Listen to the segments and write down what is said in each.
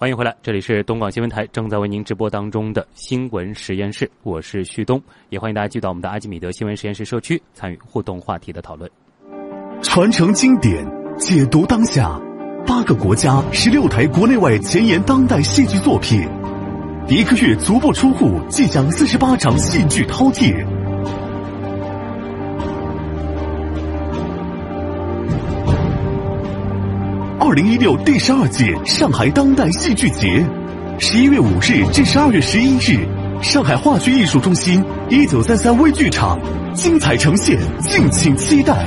欢迎回来，这里是东广新闻台正在为您直播当中的新闻实验室，我是旭东，也欢迎大家进到我们的阿基米德新闻实验室社区参与互动话题的讨论。传承经典，解读当下。八个国家，十六台国内外前沿当代戏剧作品，一个月足不出户即享四十八场戏剧饕餮。二零一六第十二届上海当代戏剧节，十一月五日至十二月十一日，上海话剧艺术中心一九三三微剧场，精彩呈现，敬请期待。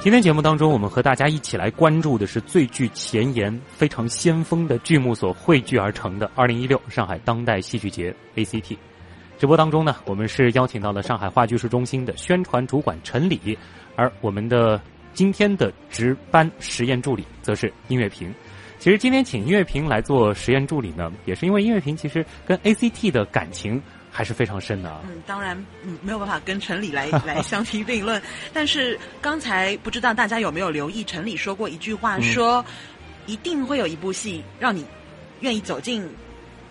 今天节目当中，我们和大家一起来关注的是最具前沿、非常先锋的剧目所汇聚而成的二零一六上海当代戏剧节 ACT。直播当中呢，我们是邀请到了上海话剧术中心的宣传主管陈礼，而我们的今天的值班实验助理则是音乐平。其实今天请音乐平来做实验助理呢，也是因为音乐平其实跟 ACT 的感情。还是非常深的啊。嗯，当然，嗯，没有办法跟陈理来 来相提并论。但是刚才不知道大家有没有留意，陈理说过一句话，说一定会有一部戏让你愿意走进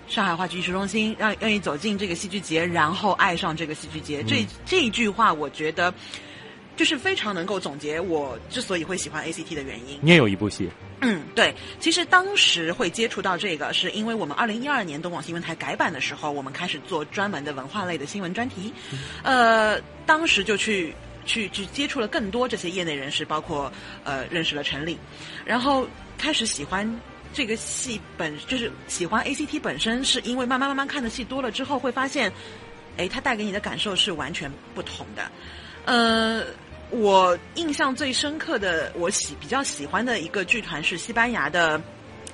上海话剧艺术中心，让愿意走进这个戏剧节，然后爱上这个戏剧节。这这一句话，我觉得。就是非常能够总结我之所以会喜欢 ACT 的原因。你也有一部戏，嗯，对。其实当时会接触到这个，是因为我们二零一二年东广新闻台改版的时候，我们开始做专门的文化类的新闻专题。呃，当时就去去去接触了更多这些业内人士，包括呃认识了陈立，然后开始喜欢这个戏本，就是喜欢 ACT 本身，是因为慢慢慢慢看的戏多了之后，会发现，哎，它带给你的感受是完全不同的。呃，我印象最深刻的，我喜比较喜欢的一个剧团是西班牙的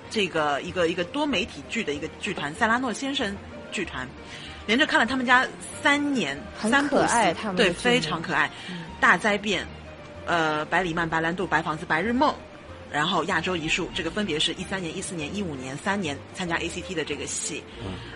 这个一个一个多媒体剧的一个剧团塞拉诺先生剧团，连着看了他们家三年三部戏，对，非常可爱。大灾变，呃，百里曼、白兰度、白房子、白日梦，然后亚洲一树，这个分别是一三年、一四年、一五年三年参加 ACT 的这个戏，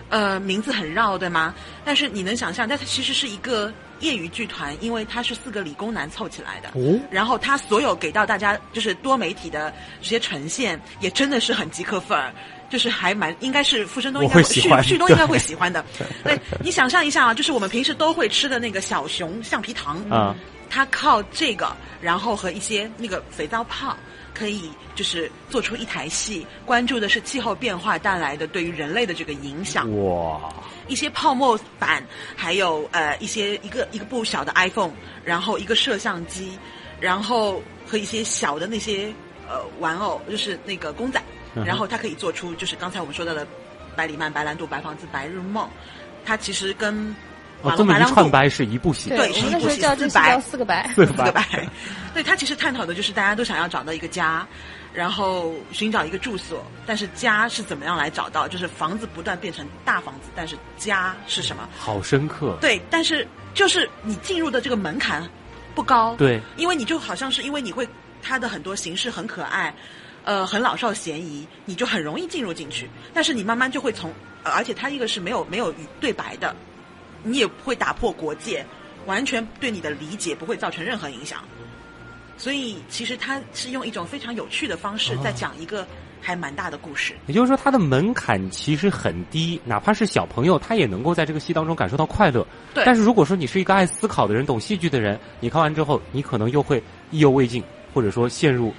呃，名字很绕，对吗？但是你能想象，但它其实是一个。业余剧团，因为它是四个理工男凑起来的，哦然后他所有给到大家就是多媒体的这些呈现，也真的是很极客范儿，就是还蛮应该是傅申东应该旭旭东应该会喜欢的。对，你想象一下啊，就是我们平时都会吃的那个小熊橡皮糖啊，它靠这个，然后和一些那个肥皂泡。可以就是做出一台戏，关注的是气候变化带来的对于人类的这个影响。哇！一些泡沫板，还有呃一些一个一个不小的 iPhone，然后一个摄像机，然后和一些小的那些呃玩偶，就是那个公仔，然后它可以做出就是刚才我们说到的百里曼、白兰度、白房子、白日梦，它其实跟。哦，这么一串白是一部戏，对，是一部戏，四白，四个白，四个白。对他其实探讨的就是大家都想要找到一个家，然后寻找一个住所，但是家是怎么样来找到？就是房子不断变成大房子，但是家是什么？好深刻。对，但是就是你进入的这个门槛不高，对，因为你就好像是因为你会它的很多形式很可爱，呃，很老少咸宜，你就很容易进入进去。但是你慢慢就会从，而且它一个是没有没有对白的。你也不会打破国界，完全对你的理解不会造成任何影响。所以，其实他是用一种非常有趣的方式在讲一个还蛮大的故事。也就是说，它的门槛其实很低，哪怕是小朋友，他也能够在这个戏当中感受到快乐。对。但是，如果说你是一个爱思考的人、懂戏剧的人，你看完之后，你可能又会意犹未尽，或者说陷入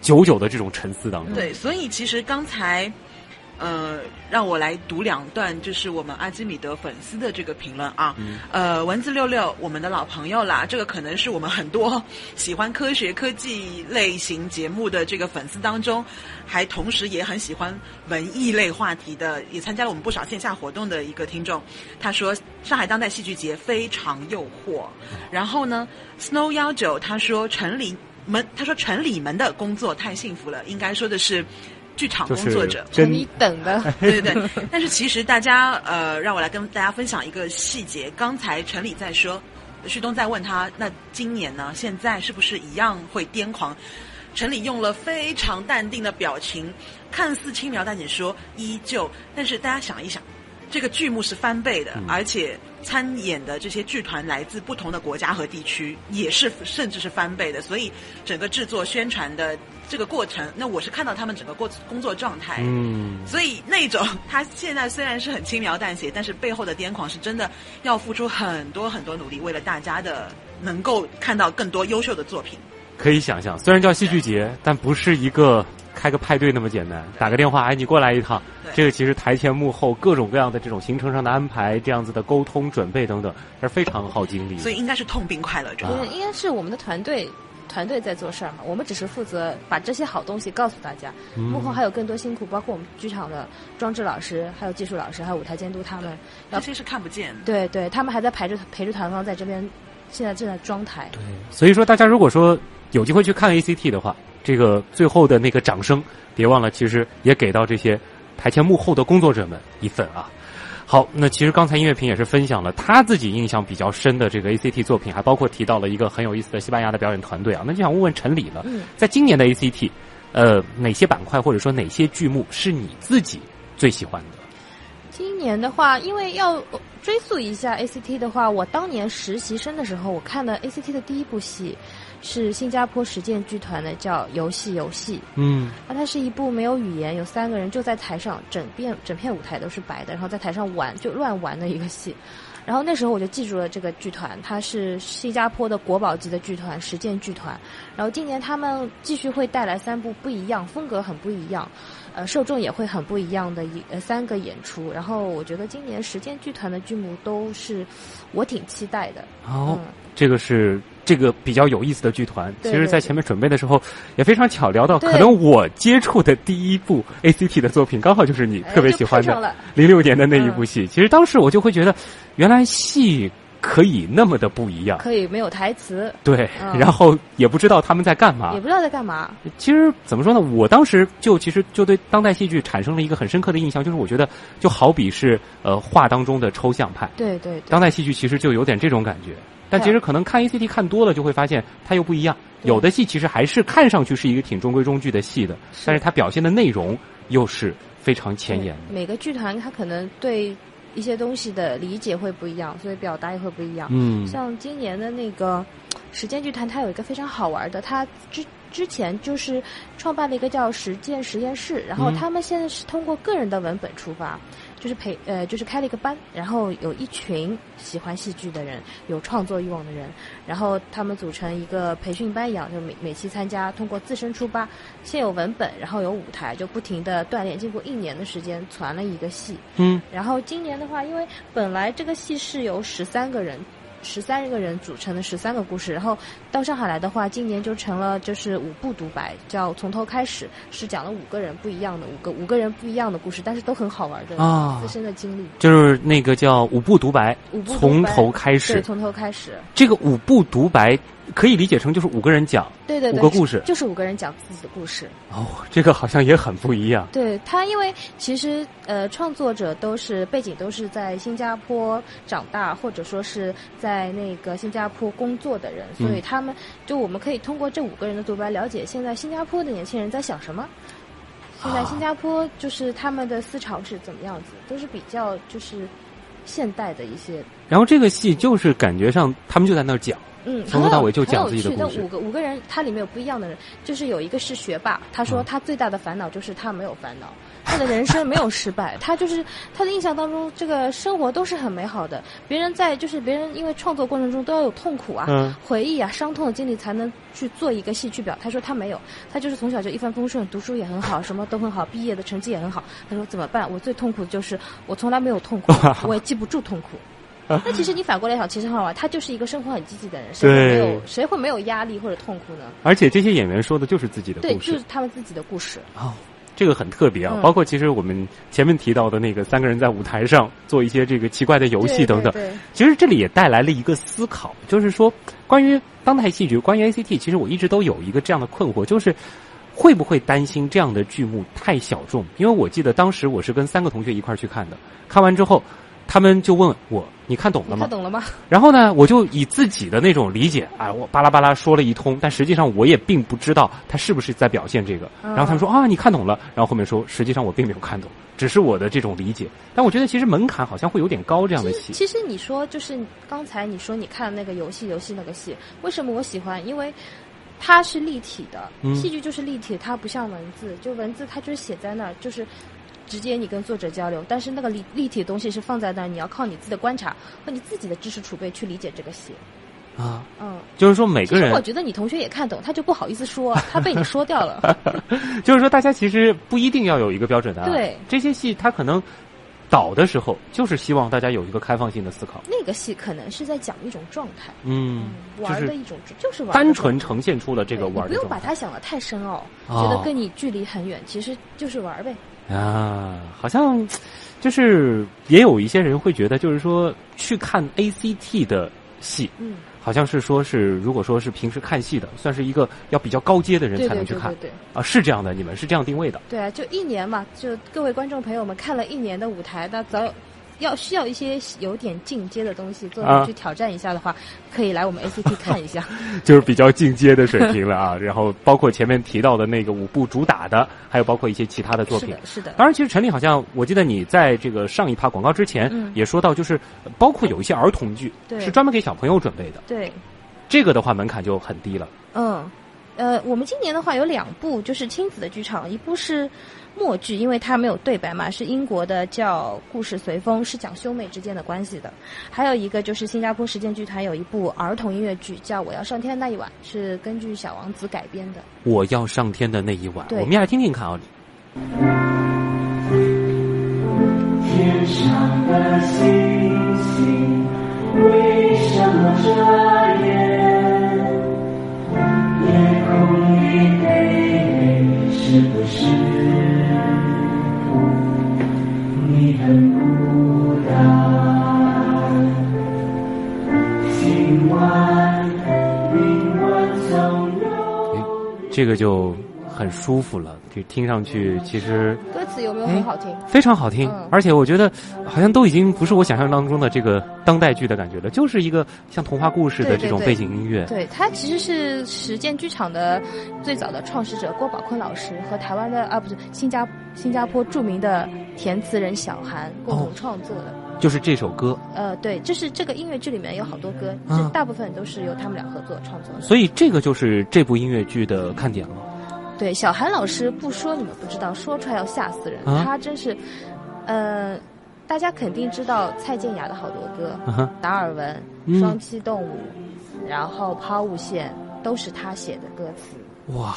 久久的这种沉思当中。对，所以其实刚才。呃，让我来读两段，就是我们阿基米德粉丝的这个评论啊。呃，文字六六，我们的老朋友啦，这个可能是我们很多喜欢科学科技类型节目的这个粉丝当中，还同时也很喜欢文艺类话题的，也参加了我们不少线下活动的一个听众。他说，上海当代戏剧节非常诱惑。然后呢，Snow 幺九他说，城里门，他说城里门的工作太幸福了，应该说的是。剧场工作者。真你等的，对对对，但是其实大家呃，让我来跟大家分享一个细节。刚才陈理在说，旭东在问他，那今年呢？现在是不是一样会癫狂？陈理用了非常淡定的表情，看似轻描淡写说依旧，但是大家想一想，这个剧目是翻倍的，而且参演的这些剧团来自不同的国家和地区，也是甚至是翻倍的，所以整个制作宣传的这个过程，那我是看到他们整个过工作状态，嗯，所以那种他现在虽然是很轻描淡写，但是背后的癫狂是真的要付出很多很多努力，为了大家的能够看到更多优秀的作品。可以想象，虽然叫戏剧节，但不是一个开个派对那么简单，打个电话，哎，你过来一趟。这个其实台前幕后各种各样的这种行程上的安排，这样子的沟通准备等等，是非常耗精力。所以应该是痛并快乐着。啊应该是我们的团队。团队在做事儿嘛，我们只是负责把这些好东西告诉大家，嗯幕后还有更多辛苦，包括我们剧场的装置老师、还有技术老师、还有舞台监督他们，这些是看不见。对对，他们还在陪着陪着团方在这边，现在正在装台。对，所以说大家如果说有机会去看 ACT 的话，这个最后的那个掌声，别忘了，其实也给到这些台前幕后的工作者们一份啊。好，那其实刚才音乐评也是分享了他自己印象比较深的这个 ACT 作品，还包括提到了一个很有意思的西班牙的表演团队啊。那就想问问陈理了，嗯在今年的 ACT，呃，哪些板块或者说哪些剧目是你自己最喜欢的？今年的话，因为要追溯一下 ACT 的话，我当年实习生的时候，我看的 ACT 的第一部戏是新加坡实践剧团的，叫《游戏游戏》。嗯那它是一部没有语言，有三个人就在台上，整片整片舞台都是白的，然后在台上玩就乱玩的一个戏。然后那时候我就记住了这个剧团，它是新加坡的国宝级的剧团，实践剧团。然后今年他们继续会带来三部不一样，风格很不一样，呃，受众也会很不一样的一呃三个演出。然后我觉得今年实践剧团的剧目都是我挺期待的。哦，嗯这个是这个比较有意思的剧团。其实，在前面准备的时候也非常巧聊到，可能我接触的第一部 ACT 的作品，刚好就是你哎特别喜欢的零六年的那一部戏。其实当时我就会觉得，原来戏可以那么的不一样。可以没有台词，对，嗯然后也不知道他们在干嘛也。不知道在干嘛。其实怎么说呢？我当时就其实就对当代戏剧产生了一个很深刻的印象，就是我觉得就好比是呃画当中的抽象派，对对对。当代戏剧其实就有点这种感觉。但其实可能看 ACT 看多了，就会发现它又不一样。有的戏其实还是看上去是一个挺中规中矩的戏的，但是它表现的内容又是非常前沿的。每个剧团它可能对一些东西的理解会不一样，所以表达也会不一样。嗯像今年的那个实践剧团，它有一个非常好玩的，它之之前就是创办了一个叫实践实验室，然后嗯他们现在是通过个人的文本出发。就是培呃，就是开了一个班，然后有一群喜欢戏剧的人，有创作欲望的人，然后他们组成一个培训班一样，就每每期参加，通过自身出发，先有文本，然后有舞台，就不停的锻炼，经过一年的时间传了一个戏。嗯然后今年的话，因为本来这个戏是由十三个人。十三个人组成的十三个故事，然后到上海来的话，今年就成了就是五部独白，叫从头开始，是讲了五个人不一样的五个五个人不一样的故事，但是都很好玩的啊自身的经历。就是那个叫五步独白，五部独白从头开对，始。从头开始，这个五部独白可以理解成就是五个人讲对对对，五个故事就是五个人讲自己的故事。哦，这个好像也很不一样。对他，因为其实呃，创作者都是背景都是在新加坡长大，或者说是在那个新加坡工作的人，所以嗯他们就我们可以通过这五个人的独白了解现在新加坡的年轻人在想什么。现在新加坡就是他们的思潮是怎么样子，都是比较就是现代的一些然后这个戏就是感觉上他们就在那儿讲，嗯，从头到尾就讲自己的。故事。趣五个五个人，它里面有不一样的人，就是有一个是学霸，他说嗯。他最大的烦恼就是他没有烦恼，他的人生没有失败，他就是他的印象当中，这个生活都是很美好的。别人在就是别人因为创作过程中都要有痛苦啊、嗯回忆啊、伤痛的经历才能去做一个戏剧表。他说他没有，他就是从小就一帆风顺，读书也很好，什么都很好，毕业的成绩也很好。他说怎么办？我最痛苦的就是我从来没有痛苦，我也记不住痛苦。那其实你反过来想，其实很好玩，他就是一个生活很积极的人，谁会没有谁会没有压力或者痛苦呢？而且这些演员说的就是自己的，故事就是。他们自己的故事。哦，这个很特别啊！嗯包括其实我们前面提到的那个三个人在舞台上做一些这个奇怪的游戏等等，对对对其实这里也带来了一个思考，就是说关于当代戏剧，关于 ACT，其实我一直都有一个这样的困惑，就是会不会担心这样的剧目太小众？因为我记得当时我是跟三个同学一块儿去看的，看完之后，他们就问我：“你看懂了吗看？”懂了吗？然后呢，我就以自己的那种理解，啊，我巴拉巴拉说了一通，但实际上我也并不知道他是不是在表现这个。然后他们说啊，你看懂了。然后后面说，实际上我并没有看懂，只是我的这种理解。但我觉得其实门槛好像会有点高，这样的戏。其实你说就是刚才你说你看那个游戏游戏那个戏，为什么我喜欢？因为它是立体的，嗯戏剧就是立体，它不像文字，就文字它就是写在那儿，就是直接你跟作者交流。但是那个立立体的东西是放在那儿，你要靠你自己的观察和你自己的知识储备去理解这个戏。啊，嗯，就是说每个人其实我，觉得你同学也看懂，他就不好意思说，他被你说掉了。就是说大家其实不一定要有一个标准答案。对这些戏他可能导的时候，就是希望大家有一个开放性的思考。那个戏可能是在讲一种状态，嗯，就是玩的一种，就是玩单纯呈现出了这个对你不用把。它想的太深奥，哦觉得跟你距离很远，其实就是玩儿呗。啊，好像就是也有一些人会觉得，就是说去看 ACT 的戏，嗯，好像是说是如果说是平时看戏的，算是一个要比较高阶的人才能去看对对对对。啊，是这样的，你们是这样定位的。对啊，就一年嘛，就各位观众朋友们看了一年的舞台，那早要需要一些有点进阶的东西，做去挑战一下的话，可以来我们 ACT 看一下。就是比较进阶的水平了啊。然后包括前面提到的那个五部主打的，还有包括一些其他的作品是的，。是的。当然，其实陈丽好像我记得你在这个上一趴广告之前嗯也说到，就是呃包括有一些儿童剧对是专门给小朋友准备的，对，这个的话门槛就很低了。嗯，呃，我们今年的话有两部就是亲子的剧场，一部是默剧，因为它没有对白嘛，是英国的叫《故事随风》，是讲兄妹之间的关系的；还有一个就是新加坡实践剧团有一部儿童音乐剧叫《我要上天的那一晚》，是根据《小王子》改编的。我要上天的那一晚，对我们也来听听看啊。天上的星星为什么眨眼？夜空里黑是不是这个就很舒服了，就听上去其实歌词有没有很好听？非常好听，嗯而且我觉得好像都已经不是我想象当中的这个当代剧的感觉了，就是一个像童话故事的这种背景音乐。对，它其实是实践剧场的最早的创始者郭宝坤老师和台湾的啊不是新加新加坡著名的填词人小韩共同创作的。就是这首歌，呃，对，就是这个音乐剧里面有好多歌，嗯这大部分都是由他们俩合作创作的。所以这个就是这部音乐剧的看点了。对，小韩老师不说你们不知道，说出来要吓死人。啊他真是，呃，大家肯定知道蔡健雅的好多歌，达尔文、嗯双栖动物，然后抛物线都是他写的歌词。哇，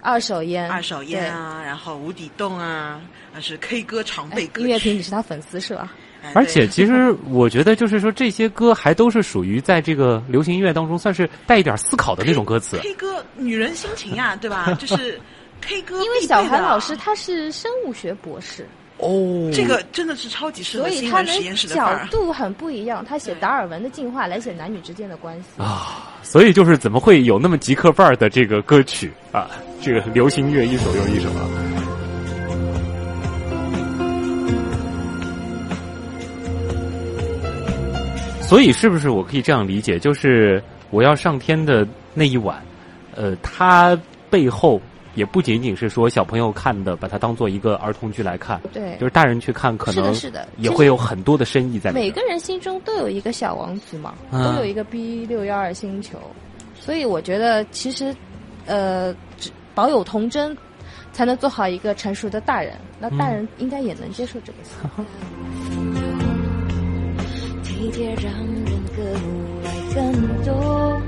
二手烟，二手烟啊，然后无底洞啊，那是 K 歌常备，歌。音乐厅你是他粉丝是吧？哎而且其实我觉得就是说这些歌还都是属于在这个流行音乐当中算是带一点思考的那种歌词。K 歌女人心情呀，对吧？就是 K 歌因为小韩老师他是生物学博士，哦这个真的是超级适合所以他能新闻实验室的角。度很不一样。他写达尔文的进化来写男女之间的关系。啊，所以就是怎么会有那么极客范儿的这个歌曲啊？这个流行乐一首又一首啊。所以是不是我可以这样理解，就是我要上天的那一晚，呃，它背后也不仅仅是说小朋友看的，把它当做一个儿童剧来看，对就是大人去看，可能是的是的也会有很多的深意在里面。每个人心中都有一个小王子嘛，嗯都有一个 B 六幺二星球，所以我觉得其实，呃，只保有童真，才能做好一个成熟的大人。那大人应该也能接受这个戏。体贴让人格外更多，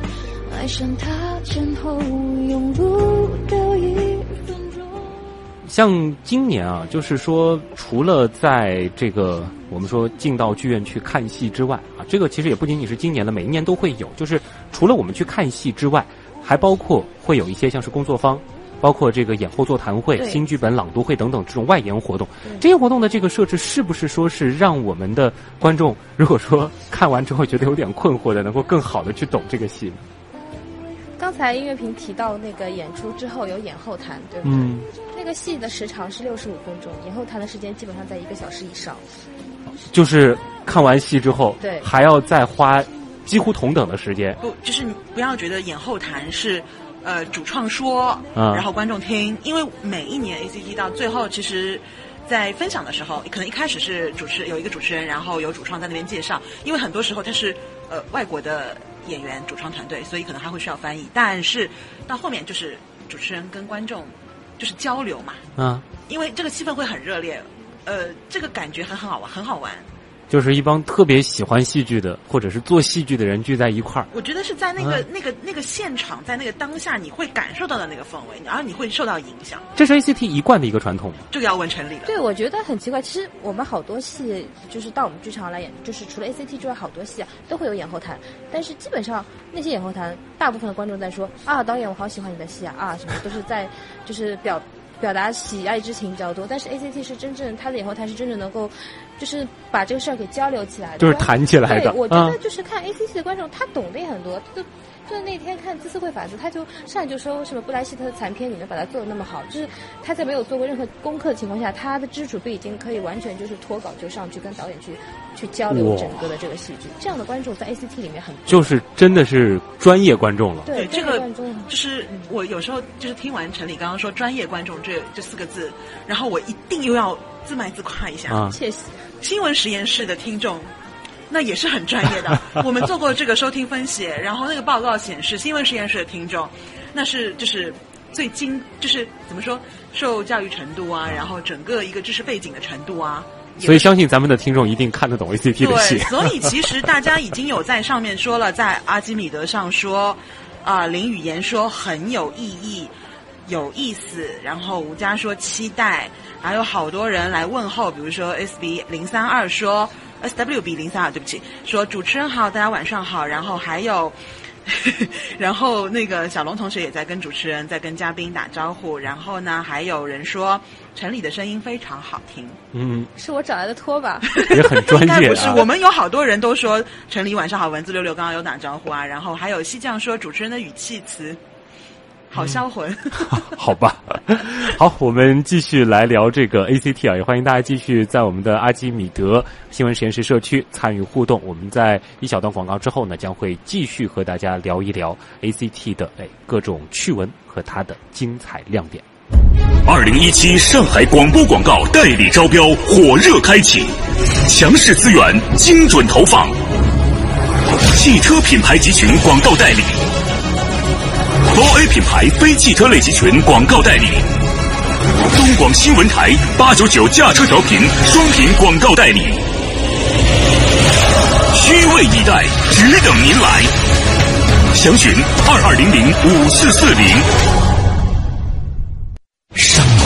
爱上他前后永不到一分钟。像今年啊，就是说，除了在这个我们说进到剧院去看戏之外啊，这个其实也不仅仅是今年的，每一年都会有。就是除了我们去看戏之外，还包括会有一些像是工作坊，包括这个演后座谈会、新剧本朗读会等等这种外延活动。这些活动的这个设置，是不是说是让我们的观众，如果说看完之后觉得有点困惑的，能够更好的去懂这个戏呢？刚才音乐评提到那个演出之后有演后谈，对不对？嗯，那个戏的时长是六十五分钟，演后谈的时间基本上在一个小时以上。就是看完戏之后，对还要再花几乎同等的时间。不，就是你不要觉得演后谈是，呃，主创说，嗯然后观众听，因为每一年 ACT 到最后，其实，在分享的时候，可能一开始是主持有一个主持人，然后有主创在那边介绍，因为很多时候他是呃外国的演员主创团队，所以可能还会需要翻译，但是到后面就是主持人跟观众就是交流嘛，嗯，因为这个气氛会很热烈，呃，这个感觉很很好玩，很好玩。就是一帮特别喜欢戏剧的，或者是做戏剧的人聚在一块儿。我觉得是在那个、嗯那个那个现场，在那个当下，你会感受到的那个氛围，然后你会受到影响。这是 ACT 一贯的一个传统。这个要问陈理了。对，我觉得很奇怪。其实我们好多戏，就是到我们剧场来演，就是除了 ACT 之外，好多戏啊都会有演后谈。但是基本上那些演后谈，大部分的观众在说啊，导演我好喜欢你的戏啊啊什么，都是在就是表表达喜爱之情比较多。但是 ACT 是真正他的演后谈是真正能够，就是把这个事儿给交流起来的，就是谈起来的对，我觉嗯得就是看 ACT 的观众，他懂得也很多，就。就是那天看《自私会法则》，他就上来就说为什么布莱希特的残片，你能把它做的那么好，就是他在没有做过任何功课的情况下，他的知识储备已经可以完全就是脱稿就上去跟导演去去交流整个的这个戏剧。这样的观众在 ACT 里面很多就是真的是专业观众了。对这个观众就是我有时候就是听完陈理刚刚说“专业观众”这这四个字，然后我一定又要自卖自夸一下。啊切喜。新闻实验室的听众，那也是很专业的。我们做过这个收听分析，然后那个报告显示，新闻实验室的听众，那是就是最精，就是怎么说，受教育程度啊，然后整个一个知识背景的程度啊。所以相信咱们的听众一定看得懂 ACT 的戏对，。所以其实大家已经有在上面说了，在阿基米德上说，啊、林语言说很有意义、有意思，然后吴佳说期待，还有好多人来问候，比如说 SB 零三二说 SWB 零三二，对不起，说主持人好，大家晚上好，然后还有。然后那个小龙同学也在跟主持人、在跟嘉宾打招呼，然后呢，还有人说陈理的声音非常好听，嗯，是我找来的托吧？也很专应该业不是，啊。我们有好多人都说陈里晚上好，文字六六刚刚有打招呼啊，然后还有西酱说主持人的语气词好销魂，好吧，好，我们继续来聊这个 ACT 啊，也欢迎大家继续在我们的阿基米德新闻实验室社区参与互动。我们在一小段广告之后呢，将会继续和大家聊一聊 ACT 的哎 各种趣闻和它的精彩亮点。二零一七上海广播广告代理招标火热开启，强势资源，精准投放，汽车品牌集群广告代理，高 A 品牌非汽车类集群广告代理，东广新闻台八九九驾车调频双频广告代理，虚位以待，只等您来，详询二二零零五四四零。尚美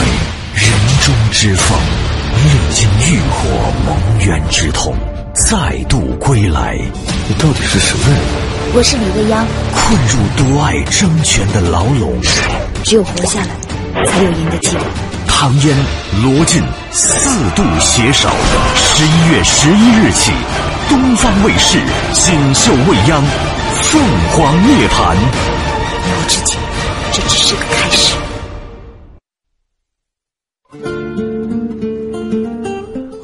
人中之凤，历经浴火蒙冤之痛，再度归来。你到底是什么人？我是李未央，困入独爱争权的牢笼。只有活下来，才有赢的机会。唐嫣、罗晋四度携手，十一月十一日起，东方卫视锦绣未央，凤凰涅槃。我之前，这只是个开始。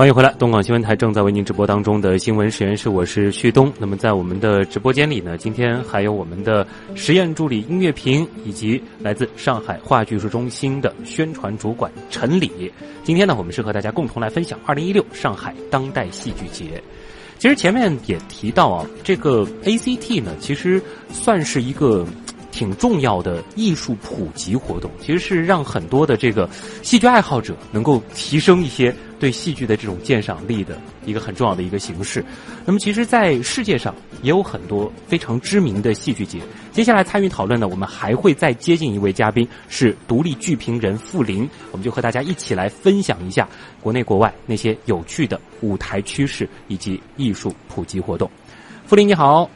欢迎回来，东广新闻台正在为您直播当中的新闻实验室，我是旭东。那么在我们的直播间里呢，今天还有我们的实验助理音乐评，以及来自上海话剧艺术中心的宣传主管陈理。今天呢，我们是和大家共同来分享二零一六上海当代戏剧节。其实前面也提到啊，这个 ACT 呢，其实算是一个挺重要的艺术普及活动，其实是让很多的这个戏剧爱好者能够提升一些对戏剧的这种鉴赏力的一个很重要的一个形式。那么，其实，在世界上也有很多非常知名的戏剧节。接下来参与讨论呢，我们还会再接近一位嘉宾，是独立剧评人傅林，我们就和大家一起来分享一下国内国外那些有趣的舞台趋势以及艺术普及活动。傅林你好。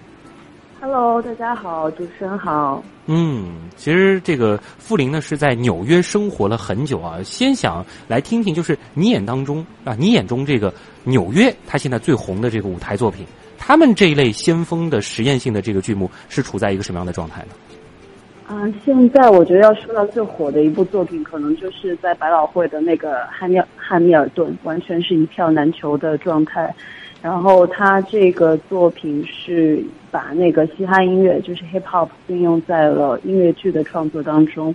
Hello，大家好，主持人好。嗯，其实这个傅林呢是在纽约生活了很久啊，先想来听听，就是你眼当中啊，你眼中这个纽约它现在最红的这个舞台作品，他们这一类先锋的实验性的这个剧目是处在一个什么样的状态呢？啊，现在我觉得要说到最火的一部作品，可能就是在百老汇的那个《汉密汉密尔顿》，完全是一票难求的状态。然后他这个作品是把那个嘻哈音乐，就是 hip hop 运用在了音乐剧的创作当中。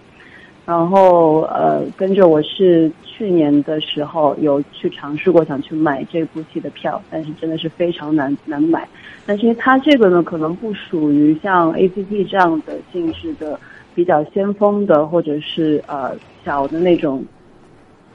然后呃，跟着我是去年的时候有去尝试过想去买这部戏的票，但是真的是非常难难买。但是因为它这个呢，可能不属于像 A C T 这样的性质的比较先锋的，或者是呃小的那种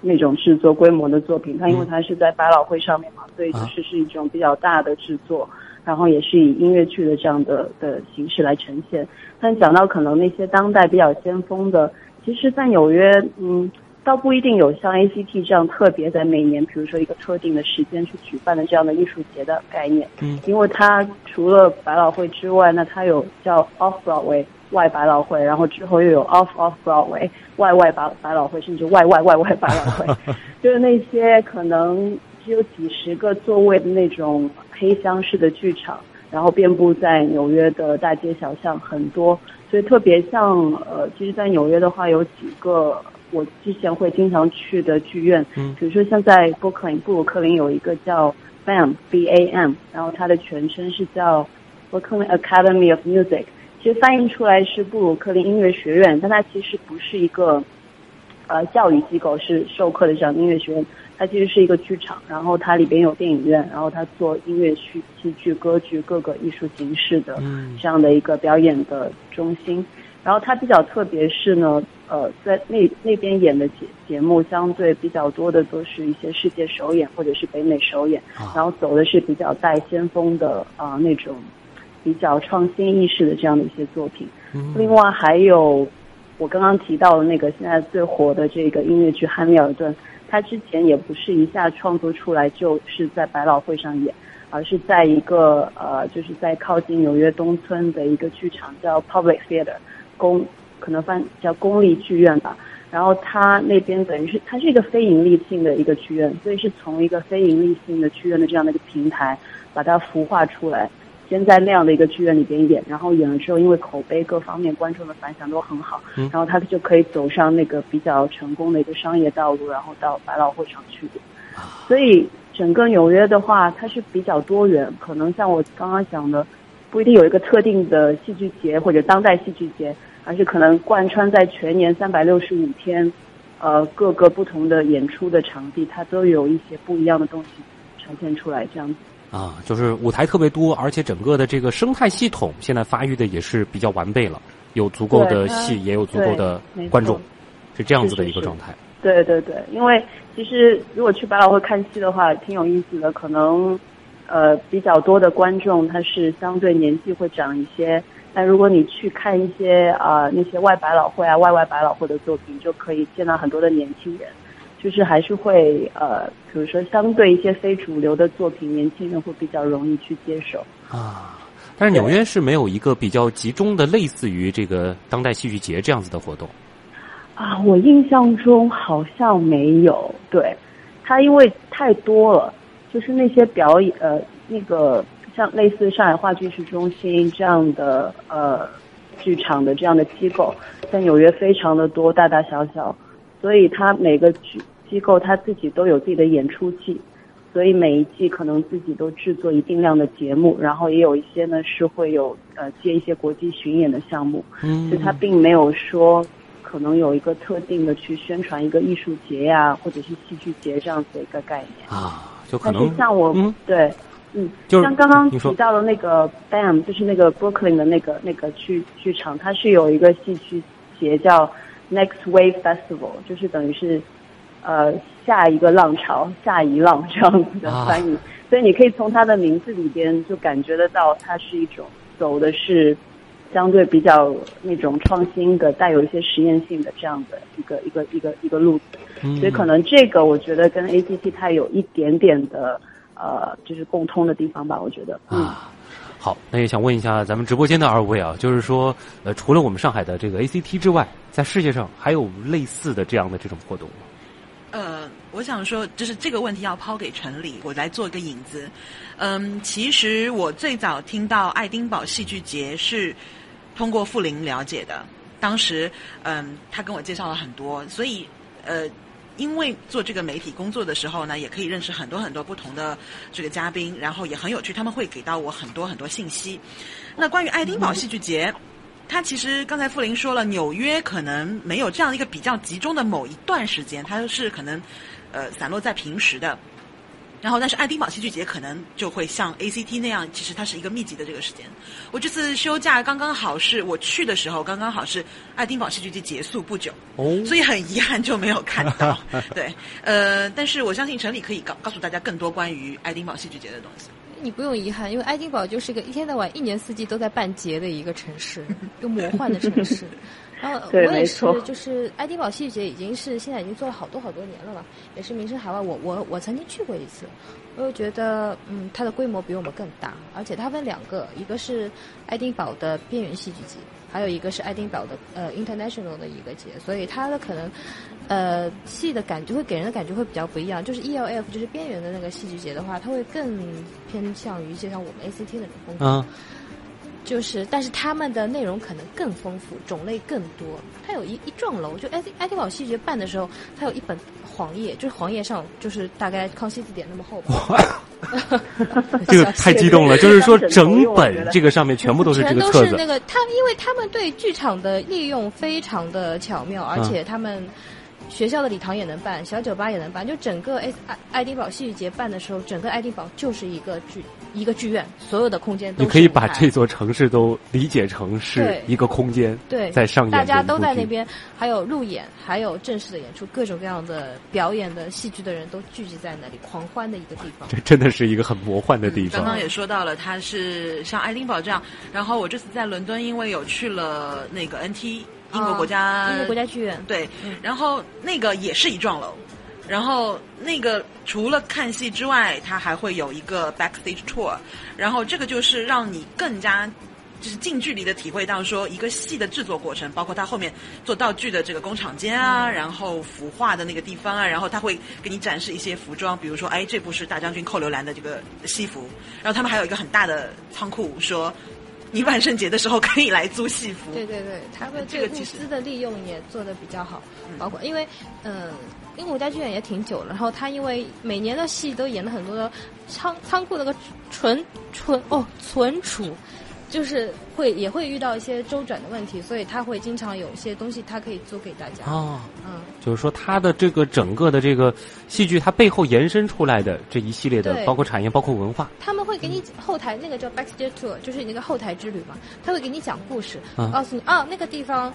那种制作规模的作品。它因为它是在百老汇上面嘛，所以就是是一种比较大的制作，然后也是以音乐剧的这样的的形式来呈现。但讲到可能那些当代比较先锋的，其实，在纽约，嗯。倒不一定有像 ACT 这样特别在每年，比如说一个特定的时间去举办的这样的艺术节的概念。嗯，因为它除了百老汇之外，那它有叫 Off Broadway 外百老汇，然后之后又有 Off Off Broadway 外外百百老汇，甚至外外外外百老汇，就是那些可能只有几十个座位的那种黑箱式的剧场，然后遍布在纽约的大街小巷很多，所以特别像呃，其实，在纽约的话有几个。我之前会经常去的剧院，嗯，比如说像在布克林布鲁克林有一个叫 BAM B A M，然后它的全称是叫 Brooklyn Academy of Music，其实翻译出来是布鲁克林音乐学院，但它其实不是一个呃教育机构，是授课的这样音乐学院，它其实是一个剧场，然后它里边有电影院，然后它做音乐剧、戏剧、歌剧各个艺术形式的这样的一个表演的中心。然后它比较特别是呢，呃，在那那边演的节节目相对比较多的都是一些世界首演或者是北美首演，然后走的是比较带先锋的啊那种比较创新意识的这样的一些作品。另外还有我刚刚提到的那个现在最火的这个音乐剧《汉密尔顿》，它之前也不是一下创作出来就是在百老汇上演，而是在一个呃就是在靠近纽约东村的一个剧场叫 Public Theater。公可能翻叫公立剧院吧，然后它那边等于是它是一个非盈利性的一个剧院，所以是从一个非盈利性的剧院的这样的一个平台把它孵化出来，先在那样的一个剧院里边演，然后演了之后，因为口碑各方面观众的反响都很好，然后他就可以走上那个比较成功的一个商业道路，然后到百老汇上去。所以整个纽约的话，它是比较多元，可能像我刚刚讲的。不一定有一个特定的戏剧节或者当代戏剧节，而是可能贯穿在全年三百六十五天，呃，各个不同的演出的场地，它都有一些不一样的东西呈现出来，这样子。啊，就是舞台特别多，而且整个的这个生态系统现在发育的也是比较完备了，有足够的戏，也有足够的观众，是这样子的一个状态。对对对，因为其实如果去百老汇看戏的话，挺有意思的，可能。呃，比较多的观众他是相对年纪会长一些，但如果你去看一些啊那些外百老汇啊外外百老汇的作品，就可以见到很多的年轻人，就是还是会呃，比如说相对一些非主流的作品，年轻人会比较容易去接受啊。但是纽约是没有一个比较集中的类似于这个当代戏剧节这样子的活动啊，我印象中好像没有，对，它因为太多了。就是那些表演，呃，那个像类似上海话剧艺术中心这样的呃剧场的这样的机构，在纽约非常的多，大大小小，所以他每个剧机构他自己都有自己的演出季，所以每一季可能自己都制作一定量的节目，然后也有一些呢是会有呃接一些国际巡演的项目，嗯，所以他并没有说可能有一个特定的去宣传一个艺术节呀，或者是戏剧节这样子的一个概念啊。就可能像我，对，嗯，就像刚刚提到的那个 BAM，就是那个 Brooklyn 的那个那个剧剧场，它是有一个戏剧节叫 Next Wave Festival，就是等于是呃下一个浪潮、下一浪这样子的翻译，所以你可以从它的名字里边就感觉得到，它是一种走的是相对比较那种创新的、带有一些实验性的这样的一个一个一个一个路子。所以可能这个我觉得跟 A C T 它有一点点的呃，就是共通的地方吧。我觉得啊，好，那也想问一下咱们直播间的二位啊，就是说呃，除了我们上海的这个 A C T 之外，在世界上还有类似的这样的这种活动吗？呃，我想说，就是这个问题要抛给陈理，我来做一个引子。嗯，其实我最早听到爱丁堡戏剧节是通过傅林了解的。当时嗯，他跟我介绍了很多，所以呃。因为做这个媒体工作的时候呢，也可以认识很多很多不同的这个嘉宾，然后也很有趣，他们会给到我很多很多信息。那关于爱丁堡戏剧节，它其实刚才傅林说了，纽约可能没有这样一个比较集中的某一段时间，它是可能呃散落在平时的。然后，但是爱丁堡戏剧节可能就会像 ACT 那样，其实它是一个密集的这个时间。我这次休假刚刚好是我去的时候，刚刚好是爱丁堡戏剧节结束不久，哦，所以很遗憾就没有看到。对，呃，但是我相信城里可以告告诉大家更多关于爱丁堡戏剧节的东西。你不用遗憾，因为爱丁堡就是一个一天到晚、一年四季都在办节的一个城市，一个魔幻的城市。然后我对也是没错，就是爱丁堡戏剧节已经是现在已经做了好多好多年了嘛，也是名声海外。我我我曾经去过一次，我又觉得嗯，它的规模比我们更大，而且它分两个，一个是爱丁堡的边缘戏剧节，还有一个是爱丁堡的呃 international 的一个节，所以它的可能呃戏的感觉会给人的感觉会比较不一样。就是 ELF 就是边缘的那个戏剧节的话，它会更偏向于就像我们 ACT 那种风格。嗯，就是，但是他们的内容可能更丰富，种类更多。它有一一幢楼，就爱丁爱丁堡戏剧节办的时候，它有一本黄页，就是黄页上就是大概康熙字典那么厚吧。这个太激动了，就是说整本这个上面全部都是这全个册子都是那。个他，因为他们对剧场的利用非常的巧妙，而且他们学校的礼堂也能办，小酒吧也能办，就整个爱爱爱丁堡戏剧节办的时候，整个爱丁堡就是一个剧一个剧院，所有的空间都你可以是舞台把这座城市都理解成是一个空间，对，在上演大家都在那边，还有路演，还有正式的演出，各种各样的表演的戏剧的人都聚集在那里，狂欢的一个地方。这 真的是一个很魔幻的地方。刚刚也说到了，它是像爱丁堡这样。然后我这次在伦敦，因为有去了那个 NT 英国国家、啊英国国家剧院，对，嗯。然后那个也是一幢楼，然后那个除了看戏之外，它还会有一个 backstage tour，然后这个就是让你更加。就是近距离的体会到说一个戏的制作过程，包括它后面做道具的这个工厂间啊，然后服化的那个地方啊，然后他会给你展示一些服装，比如说，哎，这部是大将军寇留兰的这个西服，然后他们还有一个很大的仓库，说你万圣节的时候可以来租戏服。对对对，他们这个其实这个物资的利用也做得比较好，包括因为嗯。因为我家剧院也挺久了，然后他因为每年的戏都演了很多的仓仓库那个存存哦存储，就是会也会遇到一些周转的问题，所以他会经常有一些东西他可以租给大家。哦，嗯，就是说他的这个整个的这个戏剧，它背后延伸出来的这一系列的，包括产业，包括文化，他们会给你后台那个叫 backstage tour，就是那个后台之旅嘛，他会给你讲故事，啊告诉你啊那个地方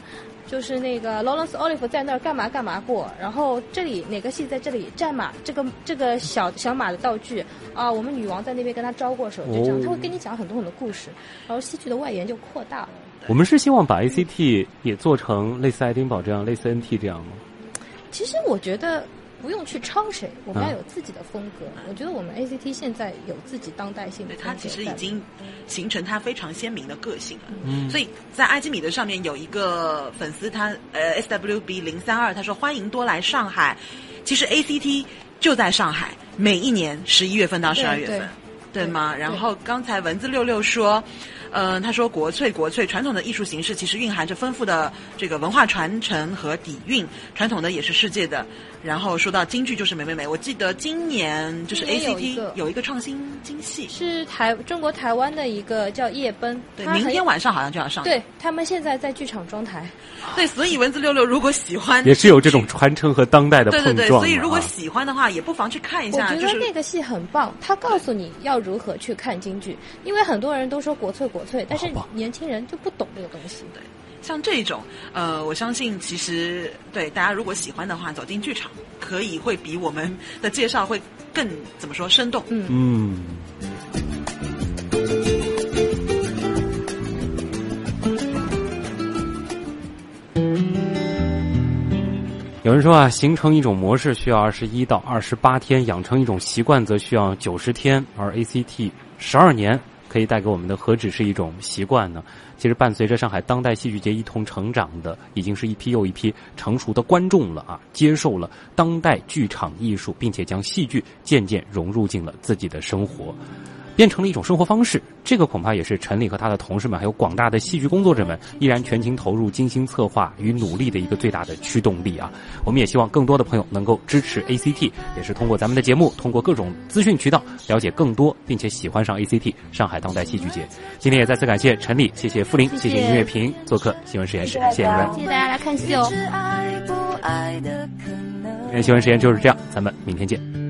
就是那个 Lawrence Oliver 在那儿干嘛干嘛过，然后这里哪个戏在这里战马，这个这个小小马的道具啊，我们女王在那边跟他招过手，就这样，哦他会跟你讲很多很多故事，然后戏剧的外延就扩大了。我们是希望把 ACT 也做成类似爱丁堡这样、类似 NT 这样吗？其实我觉得。不用去抄谁，我们啊要有自己的风格。我觉得我们 ACT 现在有自己当代性它其实已经形成它非常鲜明的个性了。嗯所以在埃基米德上面有一个粉丝他，呃 SWB 零三二，他说欢迎多来上海。其实 ACT 就在上海，每一年十一月份到十二月份，对吗？然后刚才文字六六说。嗯、他说国粹国粹，传统的艺术形式其实蕴含着丰富的这个文化传承和底蕴，传统的也是世界的。然后说到京剧就是美美美，我记得今年就是今年有一 ACT 个有一个创新京戏，是台中国台湾的一个叫夜奔，对，明天晚上好像就要上。对他们现在在剧场装台，对，所以文字六六如果喜欢，也是有这种传承和当代的对对对，碰撞所以如果啊喜欢的话，也不妨去看一下，就是觉得那个戏很棒，他告诉你要如何去看京剧，因为很多人都说国粹国粹，但是年轻人就不懂这个东西。对，像这种，呃，我相信其实对大家如果喜欢的话，走进剧场可以会比我们的介绍会更怎么说生动。嗯，嗯。有人说啊，形成一种模式需要二十一到二十八天，养成一种习惯则需要九十天，而 ACT 十二年可以带给我们的何止是一种习惯呢？其实伴随着上海当代戏剧节一同成长的，已经是一批又一批成熟的观众了啊，接受了当代剧场艺术，并且将戏剧渐渐融入进了自己的生活。变成了一种生活方式。这个恐怕也是陈理和他的同事们，还有广大的戏剧工作者们依然全情投入、精心策划与努力的一个最大的驱动力啊！我们也希望更多的朋友能够支持 ACT，也是通过咱们的节目，通过各种资讯渠道了解更多，并且喜欢上 ACT 上海当代戏剧节。今天也再次感谢陈理，谢谢傅林，谢谢音乐评做客新闻实验室，谢谢你们，谢谢大家来看戏哦。今天新闻实验就是这样，咱们明天见。